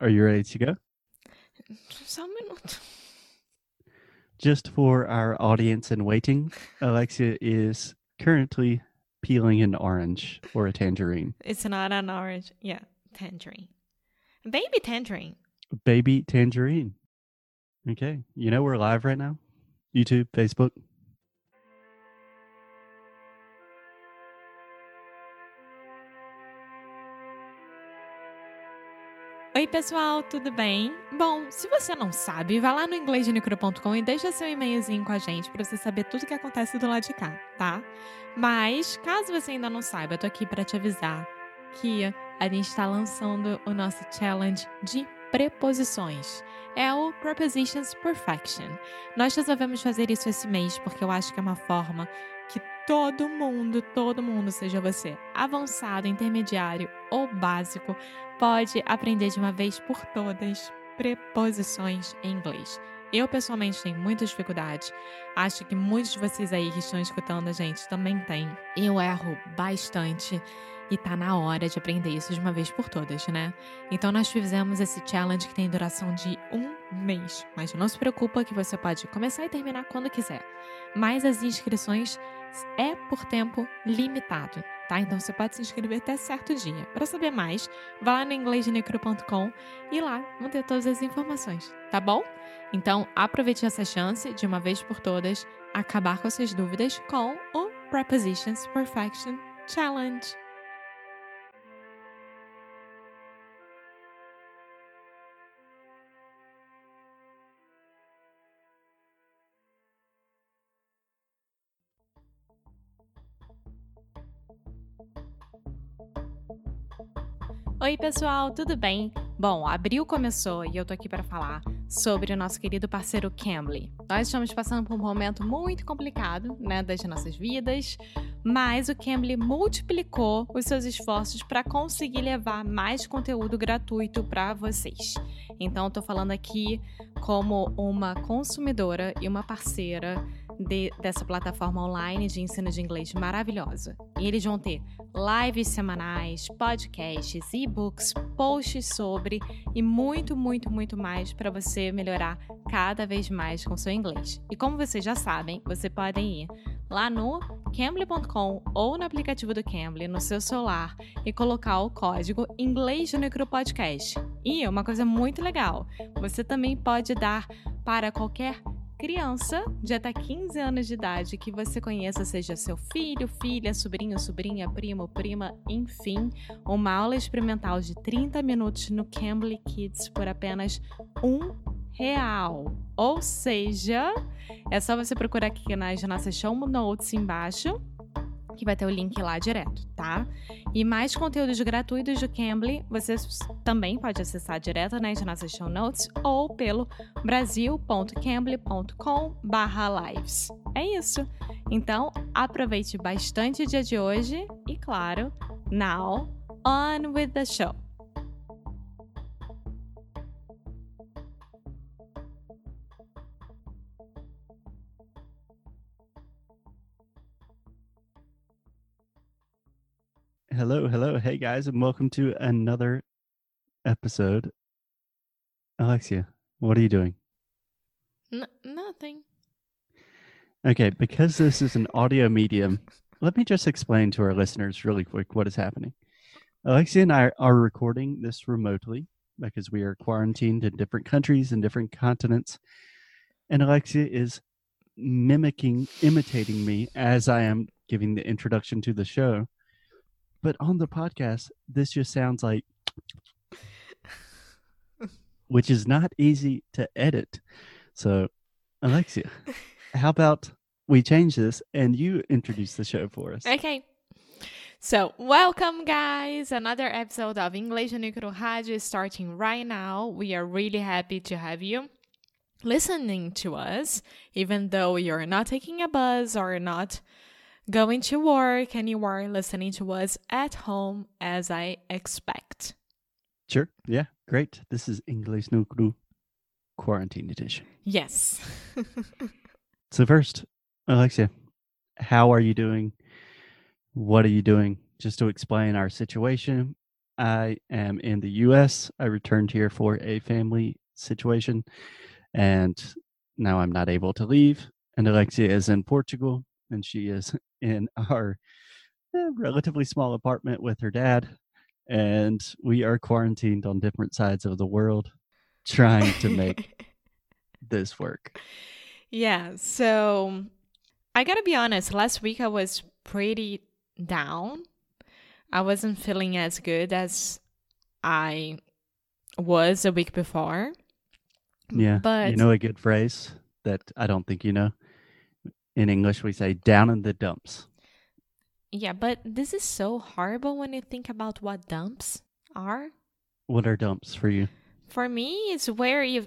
Are you ready to go? Just for our audience in waiting, Alexia is currently peeling an orange or a tangerine. It's not an orange. Yeah, tangerine. Baby tangerine. Baby tangerine. Okay. You know we're live right now? YouTube, Facebook. Oi, pessoal, tudo bem? Bom, se você não sabe, vá lá no inglêsdenicro.com e deixa seu e-mailzinho com a gente para você saber tudo que acontece do lado de cá, tá? Mas, caso você ainda não saiba, eu tô aqui para te avisar que a gente está lançando o nosso challenge de preposições. É o Prepositions Perfection. Nós resolvemos fazer isso esse mês porque eu acho que é uma forma que todo mundo, todo mundo, seja você avançado, intermediário ou básico, pode aprender de uma vez por todas preposições em inglês. Eu, pessoalmente, tenho muita dificuldade. Acho que muitos de vocês aí que estão escutando a gente também têm. Eu erro bastante e tá na hora de aprender isso de uma vez por todas, né? Então, nós fizemos esse challenge que tem duração de um mês. Mas não se preocupa que você pode começar e terminar quando quiser. Mas as inscrições é por tempo limitado tá? Então você pode se inscrever até certo dia. Para saber mais, vá lá no inglêsdenecro.com e lá vão ter todas as informações, tá bom? Então aproveite essa chance de uma vez por todas acabar com suas dúvidas com o Prepositions Perfection Challenge. Oi, pessoal, tudo bem? Bom, abril começou e eu tô aqui para falar sobre o nosso querido parceiro Cambly. Nós estamos passando por um momento muito complicado, né, das nossas vidas, mas o Cambly multiplicou os seus esforços para conseguir levar mais conteúdo gratuito para vocês. Então, eu tô falando aqui como uma consumidora e uma parceira de, dessa plataforma online de ensino de inglês maravilhosa. E eles vão ter lives semanais, podcasts, e-books, posts sobre e muito, muito, muito mais para você melhorar cada vez mais com seu inglês. E como vocês já sabem, você podem ir lá no cambly.com ou no aplicativo do Cambly no seu celular e colocar o código inglês do Necro Podcast. E uma coisa muito legal, você também pode dar para qualquer criança de até 15 anos de idade que você conheça, seja seu filho, filha, sobrinho, sobrinha, primo, prima, enfim, uma aula experimental de 30 minutos no Cambly Kids por apenas um real. Ou seja, é só você procurar aqui nas nossas show notes embaixo que vai ter o link lá direto, tá? E mais conteúdos gratuitos do Cambly, você também pode acessar direto nas nossas show notes ou pelo brasil.cambly.com/lives. É isso. Então, aproveite bastante o dia de hoje e claro, now on with the show. Hello, hello. Hey guys, and welcome to another episode. Alexia, what are you doing? N- nothing. Okay, because this is an audio medium, let me just explain to our listeners really quick what is happening. Alexia and I are recording this remotely because we are quarantined in different countries and different continents. And Alexia is mimicking, imitating me as I am giving the introduction to the show. But on the podcast, this just sounds like, which is not easy to edit. So, Alexia, how about we change this and you introduce the show for us? Okay. So, welcome, guys. Another episode of English and Nuclear Rádio is starting right now. We are really happy to have you listening to us, even though you're not taking a bus or not going to work and you are listening to us at home as I expect. Sure. Yeah. Great. This is English no Gru Quarantine Edition. Yes. So, first, Alexia, how are you doing? What are you doing? Just to explain our situation I am in the US. I returned here for a family situation, and now I'm not able to leave. And Alexia is in Portugal, and she is in our eh, relatively small apartment with her dad. And we are quarantined on different sides of the world, trying to make this work. Yeah, so I gotta be honest, last week I was pretty down. I wasn't feeling as good as I was a week before. Yeah. But you know a good phrase that I don't think you know? In English, we say down in the dumps. yeah, but this is so horrible when you think about what dumps are. What are dumps for you? For me, it's where you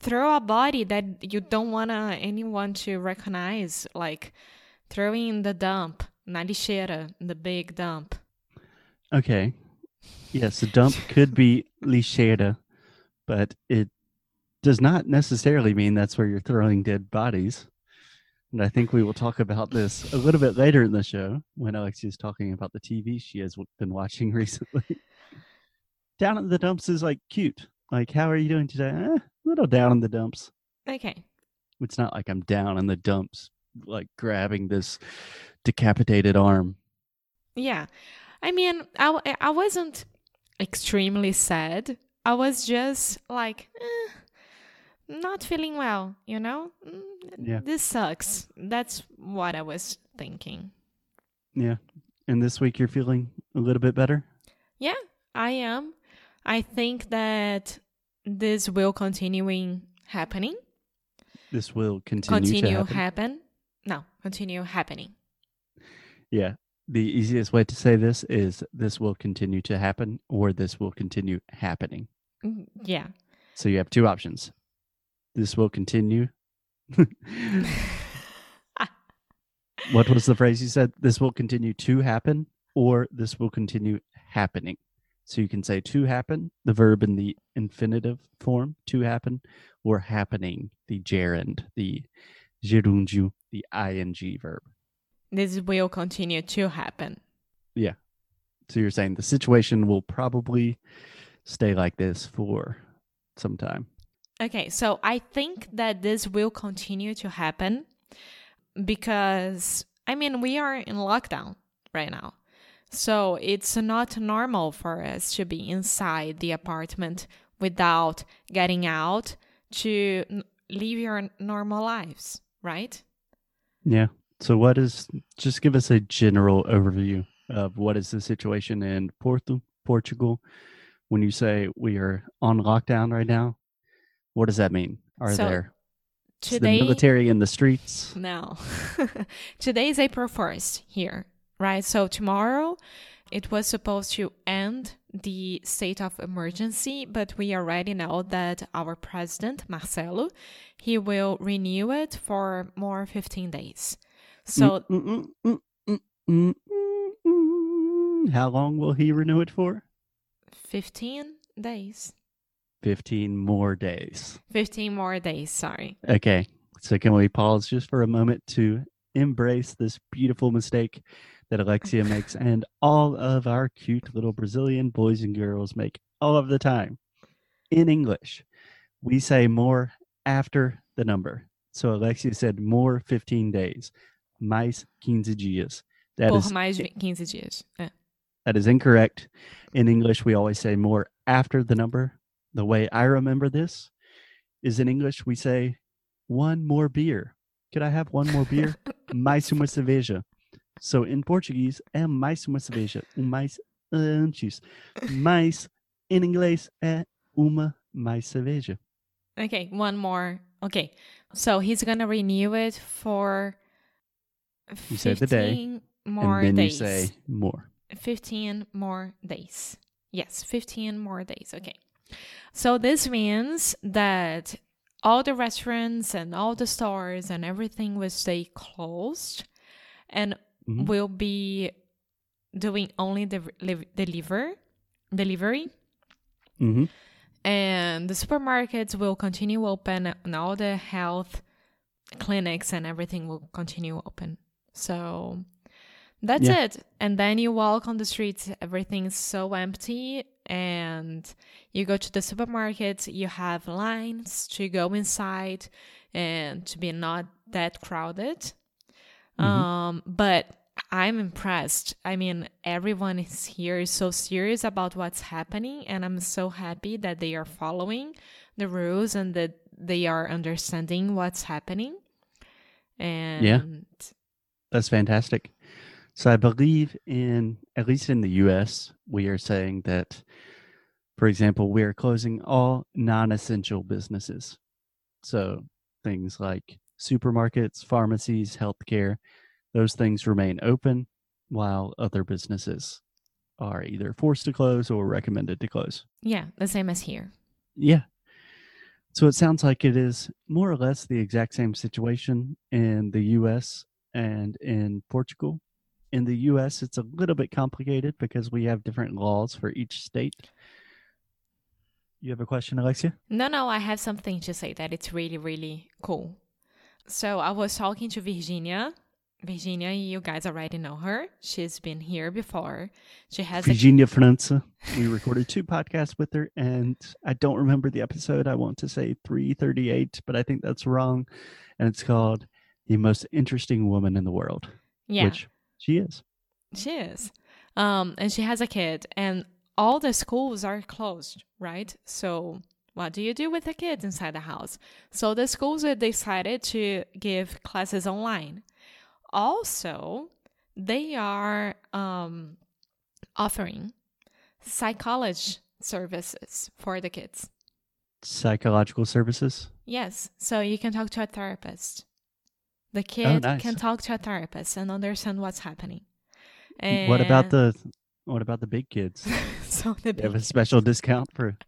throw a body that you don't want anyone to recognize, like throwing in the dump, na lixeira, the big dump. Okay. Yes, a dump could be lixeira, but it does not necessarily mean that's where you're throwing dead bodies. And I think we will talk about this a little bit later in the show when Alexia is talking about the TV she has been watching recently. down in the dumps is like cute. Like, how are you doing today? Eh, a little down in the dumps. Okay. It's not like I'm down in the dumps, like grabbing this decapitated arm. Yeah. I mean, I, I wasn't extremely sad. I was just like, eh, not feeling well, you know? Mm, Yeah. This sucks. That's what I was thinking. Yeah. And this week you're feeling a little bit better? Yeah, I am. I think that this will continuing happening. This will continue, to Continue happen. happen. No, continue happening. yeah. The easiest way to say this is this will continue to happen or this will continue happening. Mm, Yeah. So you have two options. This will continue. what was the phrase you said? This will continue to happen or this will continue happening. So you can say to happen, the verb in the infinitive form, to happen, or happening, the gerund, the gerúndio, the ing verb. This will continue to happen. Yeah. So you're saying the situation will probably stay like this for some time. Okay, so I think that this will continue to happen because, I mean, we are in lockdown right now. So it's not normal for us to be inside the apartment without getting out to live your normal lives, right? Yeah. So what is just give us a general overview of what is the situation in Porto, Portugal when you say we are on lockdown right now? What does that mean? Are So, there is the military in the streets? No. Today is April 1st here, right? So tomorrow it was supposed to end the state of emergency, but we already know that our president, Marcelo, he will renew it for more 15 days. So mm, mm, mm. how long will he renew it for? 15 days. 15 more days. 15 more days, sorry. Okay. So can we pause just for a moment to embrace this beautiful mistake that Alexia makes and all of our cute little Brazilian boys and girls make all of the time? In English, we say more after the number. So Alexia said more 15 days, mais 15 dias. That Por is mais 15 dias. É. that is incorrect. In English, we always say more after the number. The way I remember this is in English, we say one more beer. Could I have one more beer? mais uma cerveja. So in Portuguese, é mais uma cerveja. Um mais antes. Mais in English, é uma mais cerveja. Okay, one more. Okay. So he's going to renew it for You say the day, 15 more and then days. you say more. 15 more days. Yes, 15 more days. Okay. So this means that all the restaurants and all the stores and everything will stay closed and Mhm. will be doing only the li- deliver delivery hmm and the supermarkets will continue open and all the health clinics and everything will continue open so That's Yeah. it. And then you walk on the streets, everything's so empty. And you go to the supermarket, you have lines to go inside and to be not that crowded. Mhm. Um, but I'm impressed. I mean, everyone is here is so serious about what's happening, and I'm so happy that they are following the rules and that they are understanding what's happening. And yeah, That's fantastic. So I believe in at least in the US, we are saying that for example, we are closing all non-essential businesses. So things like supermarkets, pharmacies, healthcare, those things remain open while other businesses are either forced to close or recommended to close. yeah, the same as here. Yeah. So it sounds like it is more or less the exact same situation in the US and in Portugal. In the US, it's a little bit complicated because we have different laws for each state. You have a question, Alexia? No, no, I have something to say that it's really, really cool. So I was talking to Virginia. Virginia, you guys already know her. She's been here before. She has a Virginia França. We recorded two podcasts with her, and I don't remember the episode. I want to say 338, but I think that's wrong. And it's called The Most Interesting Woman in the World, yeah. which she is. She is. Um, and she has a kid, and all the schools are closed, right? So, what do you do with the kids inside the house? So, the schools have decided to give classes online. Also, they are um, offering psychology services for the kids. Psychological services. Yes, so you can talk to a therapist. The oh, kid nice. can talk to a therapist and understand what's happening. And what about the what about the big kids? so the They have a big- special discount for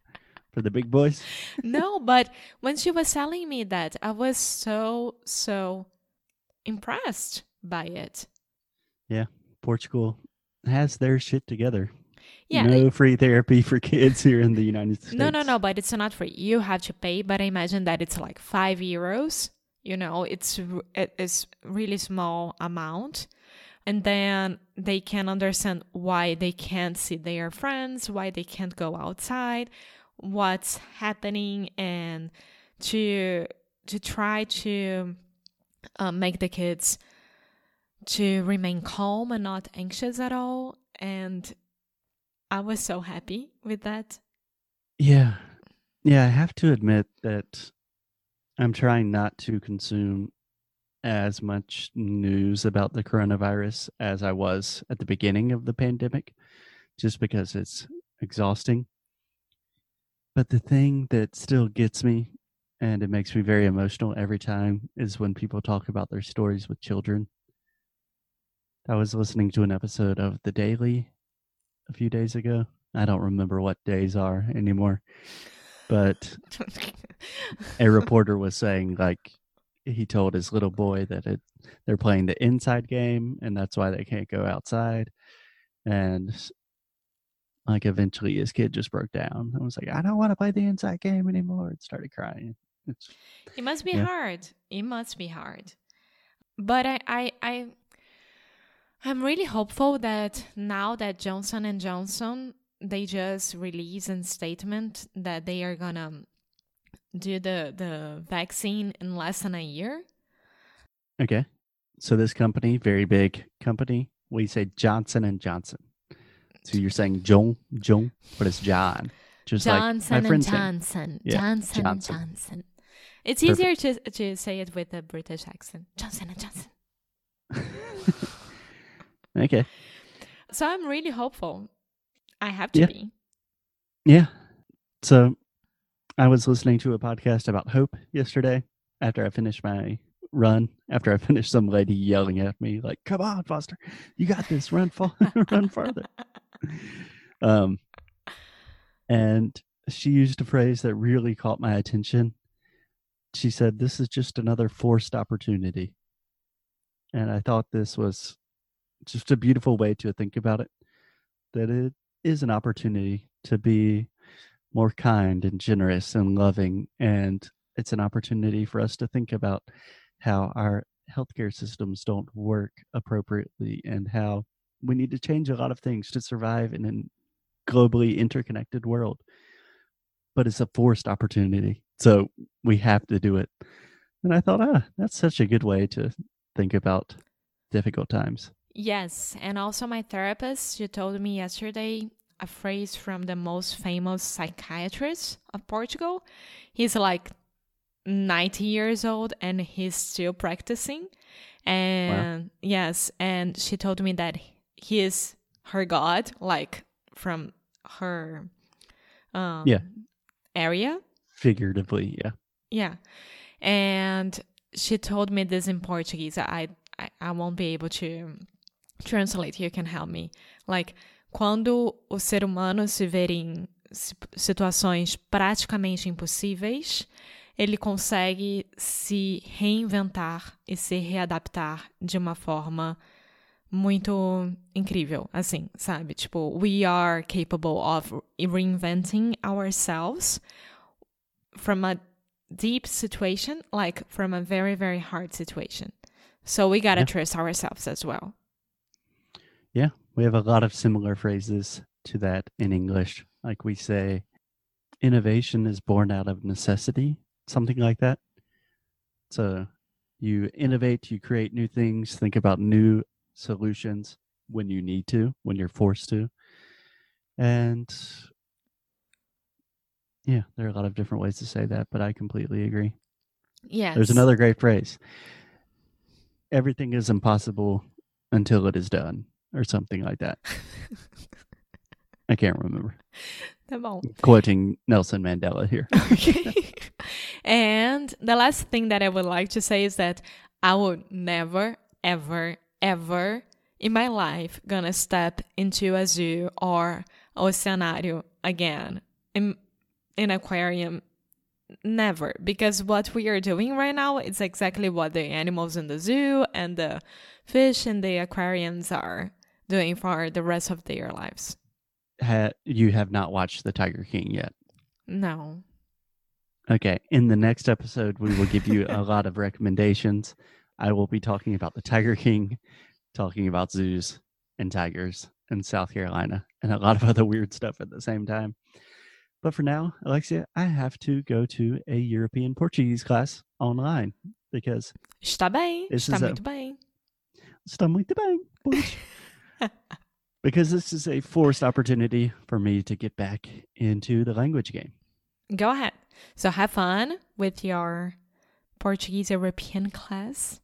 for the big boys. no, but when she was telling me that, I was so so impressed by it. Yeah, Portugal has their shit together. Yeah. No free therapy for kids here in the United States. No, no, no, but it's not free. You have to pay, but I imagine that it's like 5 euros. You know, it's it is really small amount. And then they can understand why they can't see their friends, why they can't go outside, what's happening and to to try to uh, make the kids to remain calm and not anxious at all and I was so happy with that. Yeah. Yeah, I have to admit that I'm trying not to consume as much news about the coronavirus as I was at the beginning of the pandemic, just because it's exhausting. But the thing that still gets me and it makes me very emotional every time is when people talk about their stories with children. I was listening to an episode of The Daily a few days ago. I don't remember what days are anymore. But a reporter was saying like he told his little boy that it they're playing the inside game and that's why they can't go outside and like eventually his kid just broke down and was like i don't want to play the inside game anymore and started crying it's It must be Yeah. hard. It must be hard. But I, I, I, I'm really hopeful that now that Johnson and Johnson they just released a statement that they are gonna do the the vaccine in less than a year. okay so this company very big company we say johnson and johnson so you're saying john john but it's john just Johnson like my friend. Johnson. Yeah, Johnson, Johnson. Johnson. It's easier to to say it with a British accent. Johnson and Johnson. okay So I'm really hopeful. I have to Yeah. be. Yeah. So I was listening to a podcast about hope yesterday after I finished my run, after I finished some lady yelling at me, like, come on, Foster, you got this, run far run farther. Um and she used a phrase that really caught my attention. She said, This is just another forced opportunity. And I thought this was just a beautiful way to think about it. That it is an opportunity to be more kind and generous and loving. And it's an opportunity for us to think about how our healthcare systems don't work appropriately and how we need to change a lot of things to survive in a globally interconnected world. But it's a forced opportunity. So we have to do it. And I thought, ah, that's such a good way to think about difficult times. Yes, and also my therapist, she told me yesterday a phrase from the most famous psychiatrist of Portugal. He's like 90 years old and he's still practicing. And wow. yes, and she told me that he is her god, like from her um, yeah. area. Figuratively, yeah. Yeah. And she told me this in Portuguese. I, I, I won't be able to translate. You can help me. Like, quando o ser humano se vê em situações praticamente impossíveis, ele consegue se reinventar e se readaptar de uma forma muito incrível, assim, sabe? Tipo, we are capable of reinventing ourselves from a deep situation, like from a very, very hard situation. So we gotta yeah. trust ourselves as well. Yeah, we have a lot of similar phrases to that in English. Like we say, innovation is born out of necessity, something like that. So you innovate, you create new things, think about new solutions when you need to, when you're forced to. And yeah, there are a lot of different ways to say that, but I completely agree. Yes. There's another great phrase. Everything is impossible until it is done, or something like that. I can't remember. Quoting Nelson Mandela here. okay. and the last thing that I would like to say is that I would never, ever, ever in my life gonna step into a zoo or oceanario again. In an aquarium never because what we are doing right now is exactly what the animals in the zoo and the fish in the aquariums are doing for the rest of their lives. Ha- you have not watched the tiger king yet. No. Okay in the next episode we will give you a lot of recommendations. I will be talking about the tiger king talking about zoos and tigers in south carolina and a lot of other weird stuff at the same time. But for now, Alexia, I have to go to a European Portuguese class online because está bem, está muito a, bem. Está muito bem, because this is a forced opportunity for me to get back into the language game. Go ahead. So have fun with your Portuguese European class,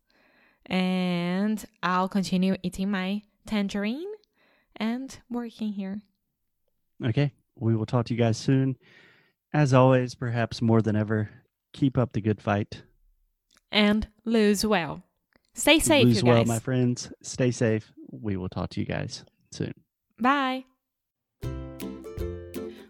and I'll continue eating my tangerine and working here. Okay. We will talk to you guys soon. As always, perhaps more than ever, keep up the good fight. And lose well. Stay safe, lose you well, my friends. Stay safe. We will talk to you guys soon. Bye.